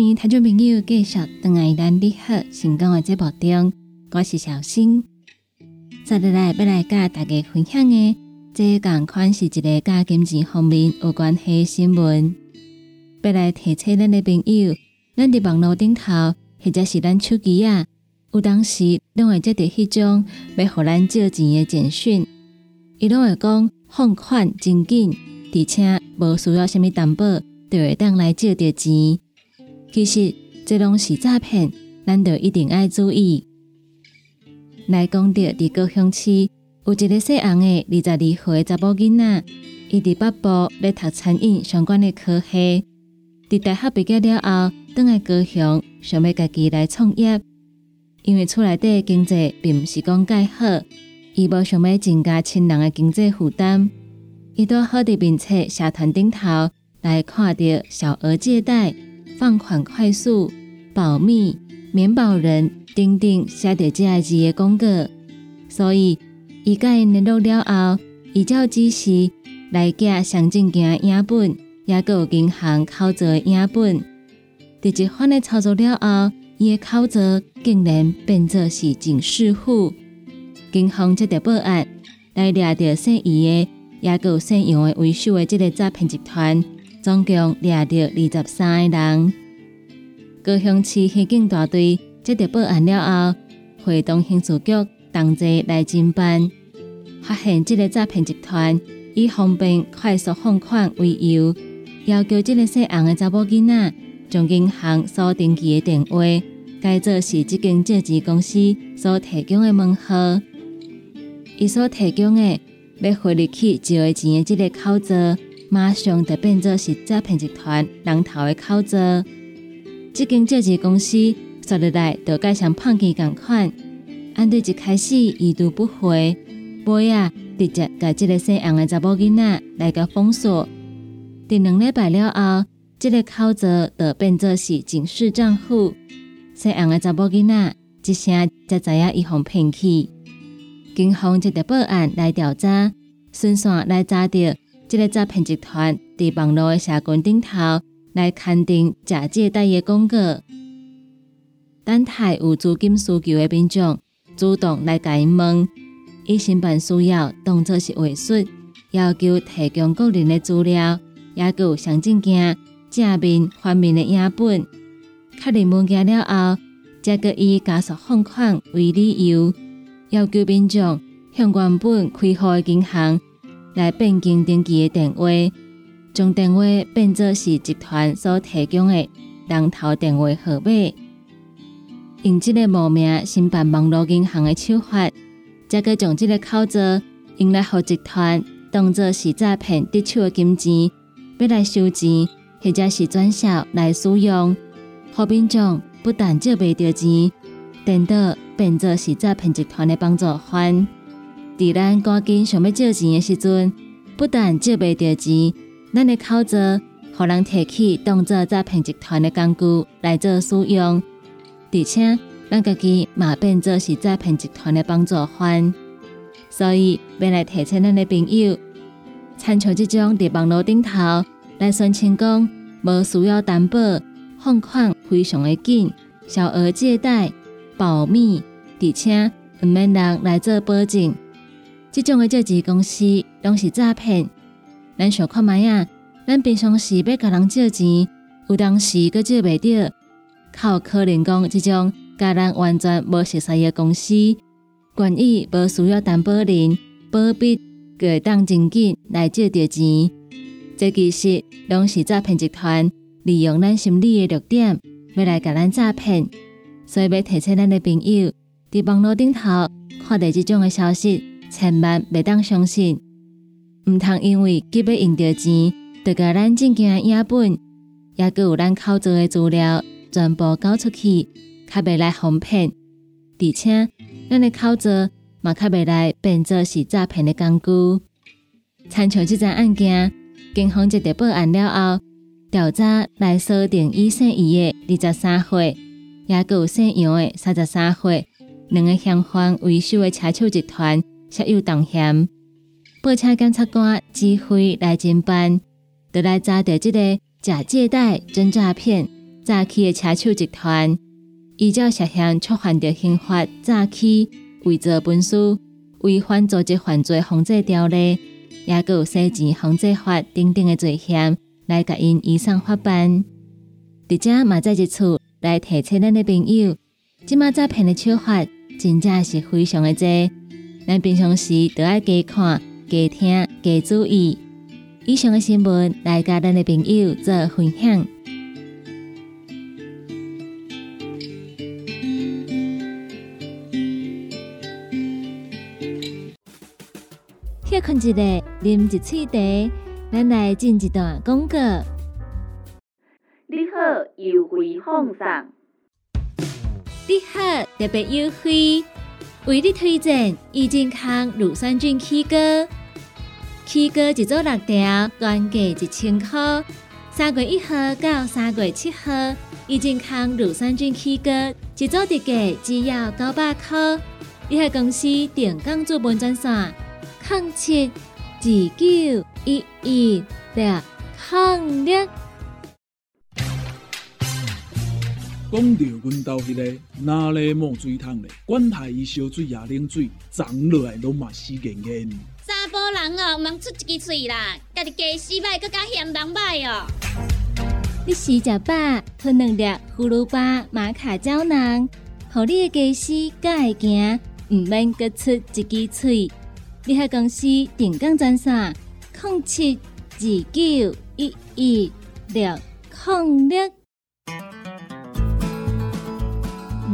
欢迎听众朋友继续登来咱你好成功的节目中，我是小新。接下来要来甲大家分享的，这共款是一个加金钱方面有关系的新闻。要来提醒咱的朋友，咱伫网络顶头或者是咱手机啊，有当时拢会接到迄种要互咱借钱的简讯，伊拢会讲放款真紧，而且无需要虾米担保，就会当来借到钱。其实这拢是诈骗，咱就一定要注意。来讲到伫高雄市有一个细红的二十二岁查某囡仔，伊伫北部咧读餐饮相关的科系，伫大学毕业了后，倒来高雄想要家己来创业。因为厝内底经济并毋是讲介好，伊无想要增加亲人的经济负担，伊都好伫面册社团顶头来看到小额借贷。放款快速、保密、免保人等等写着这字的广告，所以伊甲因联络了后，依照指示来寄上证件样本，也有银行口座影本。第一番的操作了后，伊的口座竟然变作是警示户，警方接到报案来抓着姓伊的，也有姓杨的为首的这个诈骗集团。总共抓到二十三个人。高雄市刑警大队接到报案了后，会同刑事局同齐来侦办，发现这个诈骗集团以方便快速放款为由，要求这个姓红的查某囡仔将银行所登记的电话改做是这间借钱公司所提供的门号。伊所提供的要汇入去借钱的这个口座，马上就变作是诈骗集团龙头的口座。这间借钱公司说入来就改像碰见共款，按对一开始已读不回，尾啊直接甲这个姓杨的查某囡仔来个封锁。第两礼拜了后，这个口座就变作是警示账户。姓杨的查某囡仔一声才知影伊互骗去。警方接到报案来调查，顺线来查到这个诈骗集团伫网络的社群顶头来刊登假借贷的广告。等待有资金需求的民众主动来甲因问，以申办需要当作是伪术，要求提供个人的资料。也有上证件正面、反面的影本，确认物件了后，再个以加速放款为理由，要求民众向原本开户的银行来变更登记的电话，将电话变作是集团所提供的人头电话号码，用这个冒名申办网络银行的手法，再个将这个口座用来互集团当作是诈骗得手的金钱。要来收钱，或者是转销来使用，好民众不但借不到钱，等到变作是诈骗集团的帮助犯。伫咱赶紧想要借钱的时阵，不但借不到钱，咱的口座互人提起当作诈骗集团的工具来做使用，而且咱家己嘛变作是诈骗集团的帮助犯。所以要来提醒咱的朋友。参照这种伫网络顶头来宣称讲，无需要担保，放款非常的紧，小额借贷，保密，而且毋免人来做保证。这种的借钱公司拢是诈骗。咱想看卖啊，咱平常时要甲人借钱，有当时佫借袂着，靠可能讲这种甲咱完全无熟悉的公司，愿意无需要担保人保密。个当真紧来借着钱，这其实拢是诈骗集团利用咱心理的弱点，要来甲咱诈骗。所以要提醒咱的朋友，伫网络顶头看到这种的消息，千万袂当相信。毋通因为急要用到钱，就甲咱证件影本，也佮有咱口座的资料全部交出去，较袂来哄骗。而且，咱的口座。马卡未来变作是诈骗的工具。参照这桩案件，警方接到报案了后，调查来锁定伊姓伊的二十三岁，也有姓杨的三十三岁，两个嫌犯为首的车手集团设有动嫌。报车检察官指挥来侦办，就来查到这个假借贷真诈骗诈欺的车手集团，依照涉嫌触犯着刑法诈欺。伪造文书、违反组织犯罪防治条例，也有洗钱防治法等等的罪嫌，来甲因移送法办。伫遮嘛在一次来提醒咱的朋友，即马诈骗的手法真正是非常的多，咱平常时都要加看、加听、加注意。以上的新闻来甲咱的朋友做分享。歇困一下，啉一喙茶，咱来进一段广告。你好，优惠放送。你好，特别优惠，为你推荐益健康乳酸菌 K 歌。K 歌一组六条，原价一千块。三月一号到三月七号，益健康乳酸菌 K 歌一组特价只要九百块。你喺公司定岗做本专线。零七二九一一六零六。讲到阮兜迄个哪里冒水桶咧？管他伊烧水也冷水，长落来拢嘛死严严。查甫人哦，毋通出一支嘴啦，家己家洗歹，更加嫌人歹哦。你食食饱，吞两粒葫芦巴、马卡胶囊，互你的家洗才会行，毋免各出一支嘴。你喺公司定岗专线：控七二九一一六控六。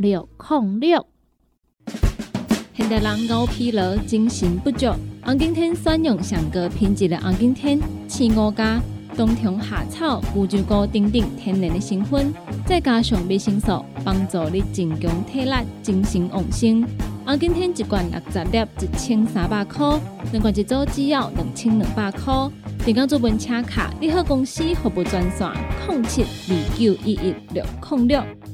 六零六。现代人熬疲劳、精神不足，红景天选用上高品质的红景天青五加冬虫夏草、乌鸡菇等等天然的成分，再加上维生素，帮助你增强体力、精神旺盛。红景天一罐六十粒，一千三百块；两罐一组只要两千两百块。订购做本车卡，你好公司服务专线：零七二九一一六零六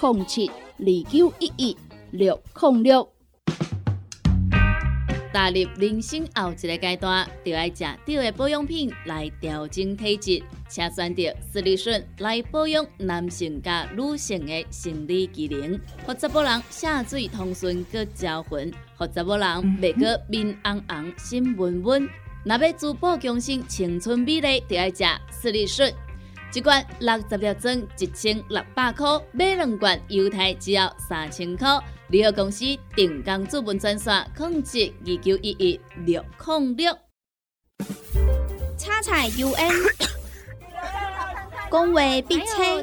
零七二九一一六零六。踏入人生后一个阶段，就要食对的保养品来调整体质，请选择斯利顺来保养男性加女性的生理机能，或查某人下水通顺个招魂，或查某人袂个面红红心温温。若要珠宝强身、青春美丽，就要食斯利顺。一罐六十粒装，一千六百块；买两罐，犹太只要三千块。联合公司定岗资本专线：控制二九一一六零六。叉菜 U N，讲话必切，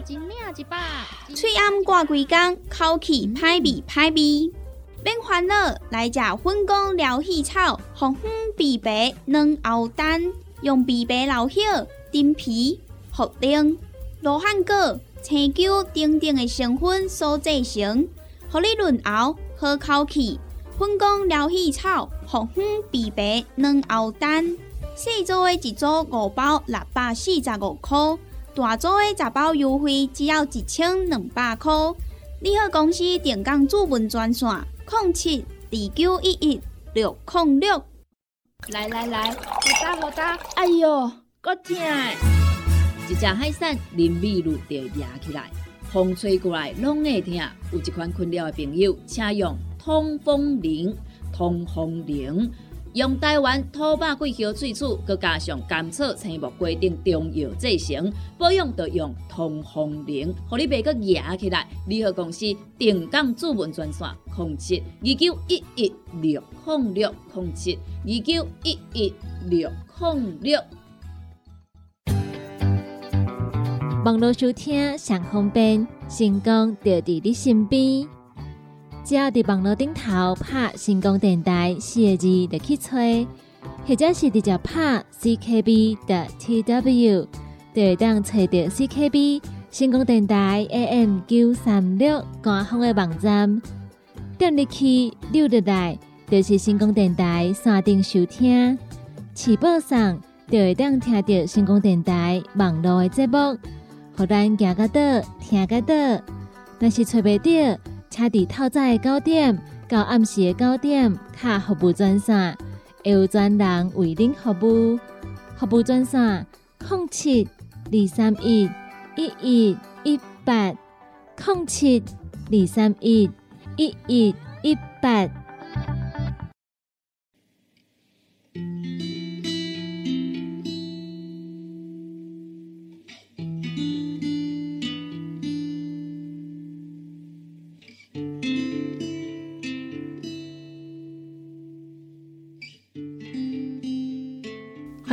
嘴暗挂几工，口气歹味歹味。免烦恼，来食粉工疗气草，红粉枇杷软熬蛋，用枇杷老叶、丁皮。茯苓、罗汉果、青椒等等的成分所制成，合你润喉好口气。粉工疗气草、红粉枇杷软熬蛋，细组的一组五包六百四十五块，大组的十包优惠只要一千两百块。你好，公司电工主文专线：零七二九一一六零六。来来来，好打好打，哎哟，够痛！一只海扇淋雨露就压起来，风吹过来拢会疼。有一款困扰的朋友，请用通风铃。通风铃用台湾土白桂花萃取，佮加上甘草、青木、规定中药制成，保养就用通风铃，互你袂佮压起来。联合公司定岗主文专线：零七二九一一六零六零七二九一一六零六。网络收听上方便，成功就伫你身边。只要伫网络顶头拍“成功电台”四个字，就去吹，或者是直接拍 “ckb” 的 tw，就会当找到 CKB 成功电台 AM 九三六官方的网站。点入去溜入来，就是成功电台山顶收听，起播上就会当听到成功电台网络的节目。互咱行个倒，听个倒。若是找袂到，请伫透早的九点到暗时的九点，卡服务专线，会有专人为您服务。服务专线：零七二三一一一一八零七二三一一一一八。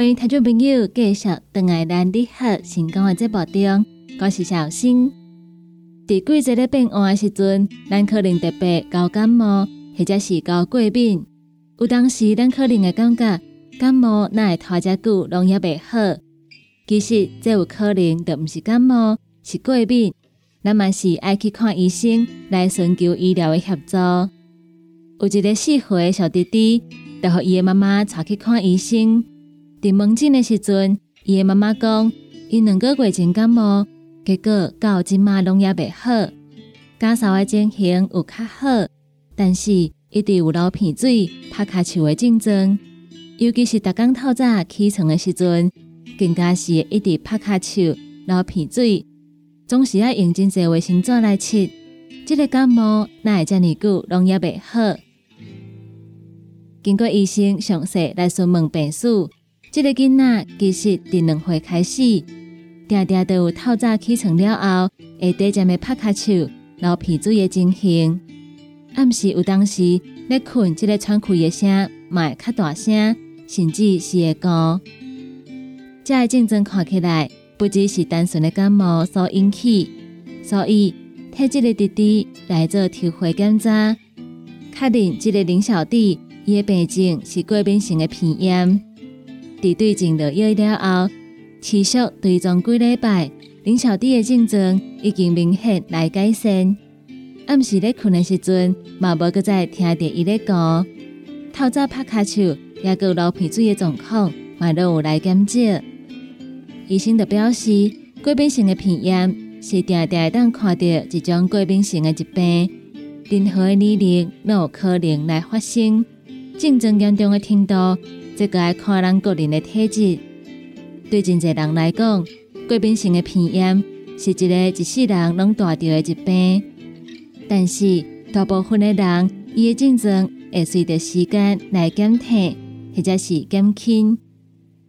欢迎听众朋友继续等爱咱的好成功的节目中，我是小新。在季节的变换的时阵，咱可能特别高感冒，或者是高过敏。有当时咱可能会感觉感冒那会拖遮久，拢也袂好。其实这有可能就毋是感冒，是过敏。咱嘛是爱去看医生来寻求医疗的协助。有一个四岁的小弟弟，就互伊的妈妈带去看医生。伫门诊的时阵，伊的妈妈讲，伊两个月前感冒，结果到即马拢也袂好。家嫂的情形有较好，但是一直有流鼻水、拍卡手的症状，尤其是逐工透早起床的时阵，更加是一直拍卡手、流鼻水，总是要用真济卫生纸来擦。这个感冒哪会遮尼久拢也袂好？经过医生详细来询问病史，这个囡仔其实第两岁开始，定定都有透早起床了后，会短暂的拍卡手。流鼻水的情形，暗时有当时咧困，即个喘气的声，会较大声，甚至是会高。这个症状看起来不只是单纯的感冒所引起，所以替这个弟弟来做抽血检查，确认这个林小弟伊的病症是过敏性的鼻炎。伫对症了药了后，持续追踪几礼拜。林小弟的症状已经明显来改善，暗时咧困的时阵，嘛无搁再听着伊咧讲，透早拍卡手，也有流鼻水的状况，嘛都有来减少。医生就表示，过敏性的鼻炎是定定当看到一种过敏性的疾病，任何的年龄都有可能来发生。症状严重的程度，这个要看咱个人的体质。对真侪人来讲，过敏性的鼻炎是一个一世人拢大着的疾病，但是大部分的人伊的症状会随着时间来减退或者是减轻。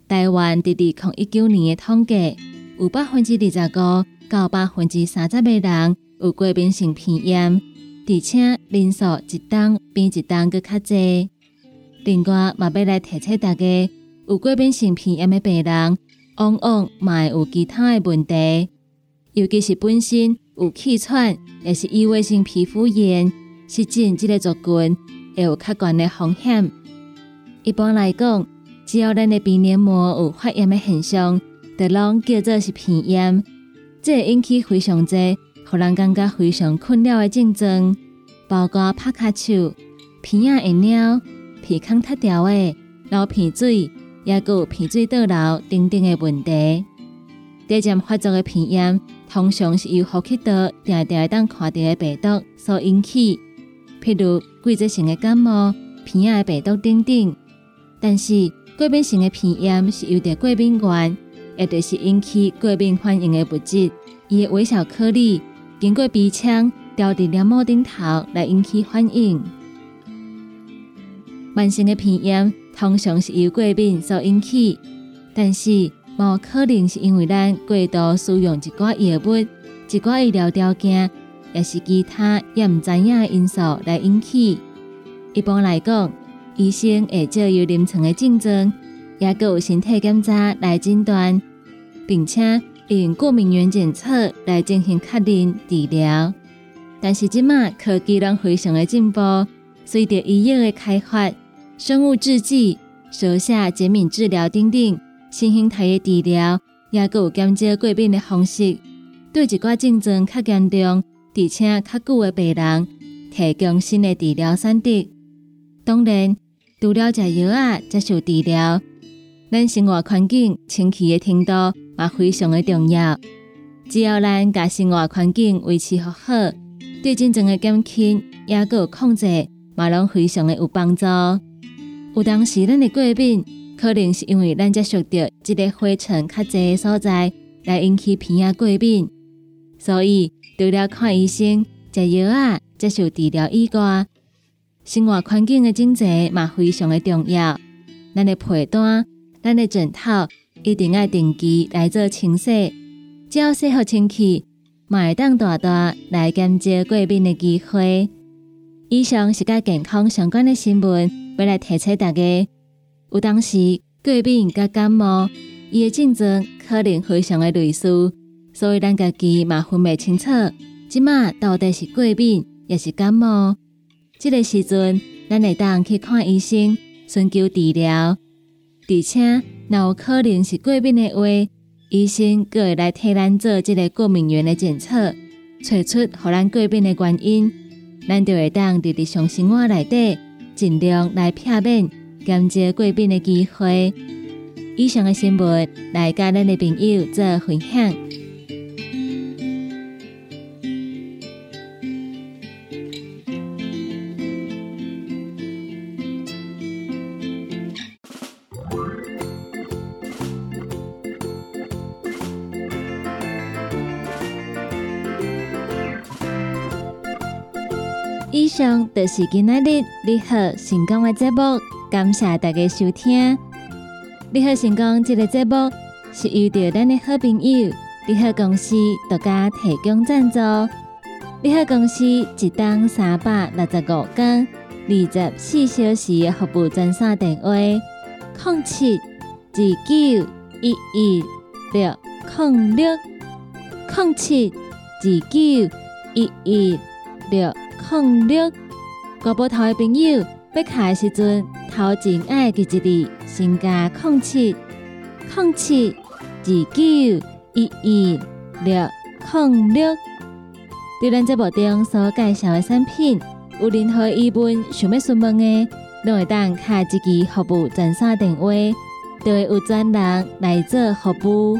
台湾伫二零一九年的统计，有百分之二十五到百分之三十的人有过敏性鼻炎，而且人数一档比一档搁较侪。另外，嘛要来提醒大家，有过敏性鼻炎的病人。往往嘛有其他的问题，尤其是本身有气喘，也是异位性皮肤炎，湿疹即个族群会有较悬的风险。一般来讲，只要咱的鼻黏膜有发炎的现象，就拢叫做是鼻炎。这会引起非常多，互人感觉非常困扰的症状，包括拍卡手、鼻眼会尿、鼻腔塌掉的、流鼻水。也有鼻水倒流等等的问题。第渐发作的鼻炎，通常是由呼吸道定定当看到的病毒所引起，譬如季节性的感冒、鼻炎的病毒等等。但是过敏性的鼻炎是由着过敏源，也就是引起过敏反应的物质，伊的微小颗粒经过鼻腔掉伫黏膜顶头来引起反应。慢性的鼻炎。通常是由过敏所引起，但是无可能是因为咱过度使用一寡药物、一寡医疗条件，也是其他也毋知影的因素来引起。一般来讲，医生会借由临床的症状，也有身体检查来诊断，并且用过敏原检测来进行确认治疗。但是即马科技拢非常的进步，随着医药的开发。生物制剂、舌下减敏治疗等等，新形态的治疗，也有减少过敏的方式，对一寡症状较严重而且较久的病人，提供新的治疗选择。当然，除了食药啊，接受治疗，咱生活环境清气的程度也非常的重要。只要咱把生活环境维持好好，对症状的减轻也有控制，嘛拢非常的有帮助。有当时，咱的过敏可能是因为咱接触到这个灰尘较侪的所在，来引起鼻炎过敏。所以，除了看医生、食药啊、接受治疗以外，生活环境的整洁嘛非常的重要。咱的被单、咱的枕头一定要定期来做清洗，只要洗好清气，嘛会当大大来减少过敏的机会。以上是甲健康相关的新闻。要来提醒大家，有当时过敏甲感冒，伊的症状可能非常的类似，所以咱家己嘛分袂清楚，即马到底是过敏也是感冒。这个时阵，咱会当去看医生，寻求治疗。而且，若有可能是过敏的话，医生阁会来替咱做这个过敏原的检测，找出互咱过敏的原因，咱就会当伫日常生活内底尽量来避免减少过敏的机会。以上的新闻来跟咱的朋友做分享。就是今仔日你好成功的节目，感谢大家收听。你好成功这个节目是遇到咱的好朋友你好公司独家提供赞助。你好公司一档三百六十五天二十四小时的服务专线电话：零七二九一一六零六零七二九一一六。零六，国宝头的朋友要卡的时阵，头前爱记一字，先加零七零七二九一一六零六。对咱这部中所介绍的产品，有任何疑问想要询问的，都会当开一支服务专线电话，就会有专人来做服务。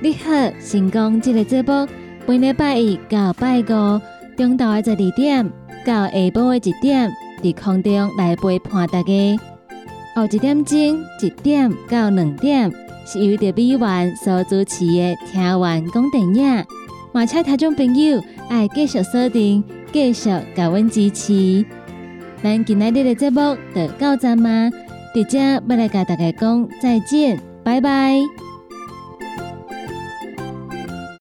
你好，成功这个节目，每礼拜一到拜五。中昼的十二点到下晡的一点，伫空中来陪伴大家。后一点钟一点到两点，是由着美元所主持的听完讲电影。马车听众朋友爱继续锁定，继续甲阮支持。咱今仔日的节目就到这吗？伫遮要来甲大家讲再见，拜拜。